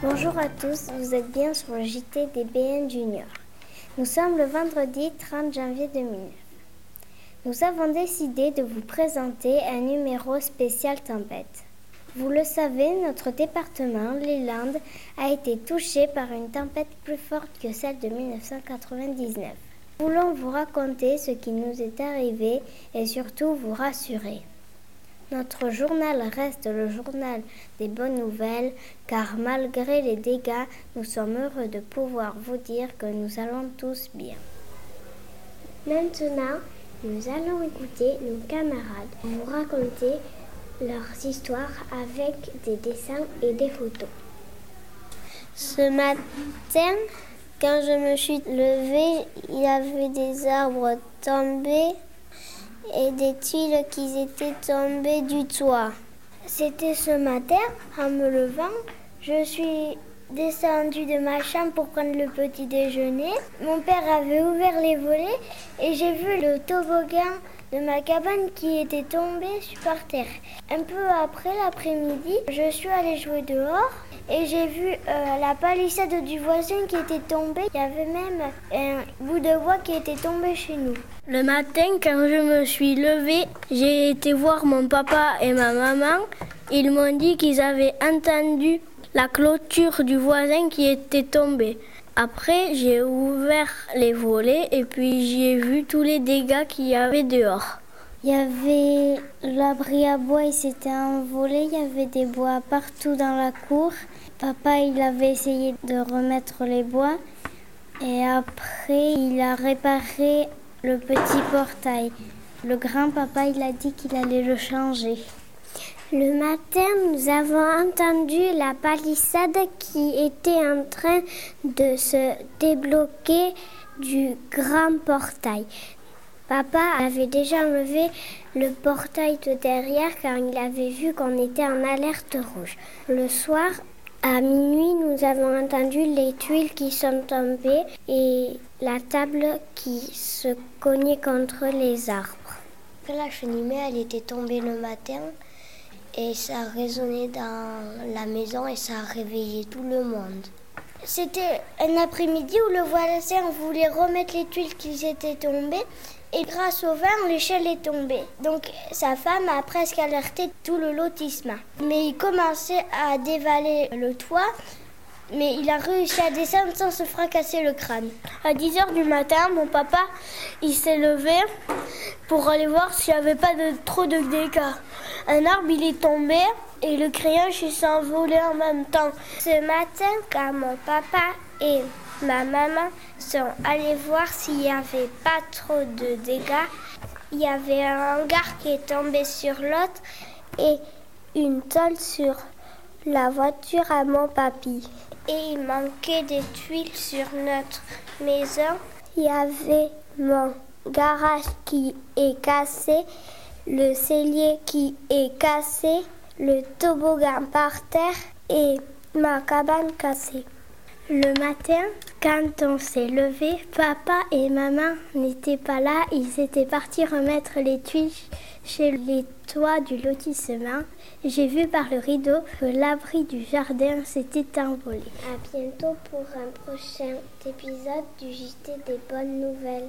Bonjour à tous, vous êtes bien sur le JT des BN Junior. Nous sommes le vendredi 30 janvier 2009. Nous avons décidé de vous présenter un numéro spécial tempête. Vous le savez, notre département, les Landes, a été touché par une tempête plus forte que celle de 1999. Nous voulons vous raconter ce qui nous est arrivé et surtout vous rassurer. Notre journal reste le journal des bonnes nouvelles car malgré les dégâts, nous sommes heureux de pouvoir vous dire que nous allons tous bien. Maintenant, nous allons écouter nos camarades vous raconter leurs histoires avec des dessins et des photos. Ce matin, quand je me suis levée, il y avait des arbres tombés et des tuiles qui étaient tombées du toit? C'était ce matin, en me levant, je suis descendue de ma chambre pour prendre le petit déjeuner. Mon père avait ouvert les volets et j'ai vu le toboggan de ma cabane qui était tombé par terre. Un peu après l'après-midi, je suis allée jouer dehors et j'ai vu euh, la palissade du voisin qui était tombée. Il y avait même un bout de bois qui était tombé chez nous. Le matin, quand je me suis levée, j'ai été voir mon papa et ma maman. Ils m'ont dit qu'ils avaient entendu la clôture du voisin qui était tombée. Après, j'ai ouvert les volets et puis j'ai vu tous les dégâts qu'il y avait dehors. Il y avait l'abri à bois, il s'était envolé, il y avait des bois partout dans la cour. Papa, il avait essayé de remettre les bois et après, il a réparé le petit portail. Le grand-papa, il a dit qu'il allait le changer. Le matin, nous avons entendu la palissade qui était en train de se débloquer du grand portail. Papa avait déjà enlevé le portail de derrière car il avait vu qu'on était en alerte rouge. Le soir, à minuit, nous avons entendu les tuiles qui sont tombées et la table qui se cognait contre les arbres. La cheminée, elle était tombée le matin et ça a résonné dans la maison et ça a réveillé tout le monde. C'était un après-midi où le voisin voulait remettre les tuiles qui étaient tombées et grâce au vent, l'échelle est tombée. Donc sa femme a presque alerté tout le lotissement. Mais il commençait à dévaler le toit mais il a réussi à descendre sans se fracasser le crâne. À 10h du matin, mon papa, il s'est levé pour aller voir s'il n'y avait pas trop de dégâts. Un arbre, il est tombé et le crayon s'est envolé en même temps. Ce matin, quand mon papa et ma maman sont allés voir s'il n'y avait pas trop de dégâts, il y avait un hangar qui est tombé sur l'autre et une tôle sur la voiture à mon papy et il manquait des tuiles sur notre maison. Il y avait mon garage qui est cassé, le cellier qui est cassé, le toboggan par terre et ma cabane cassée. Le matin, quand on s'est levé, papa et maman n'étaient pas là. Ils étaient partis remettre les tuiles chez les toits du lotissement. J'ai vu par le rideau que l'abri du jardin s'était envolé. À bientôt pour un prochain épisode du JT des bonnes nouvelles.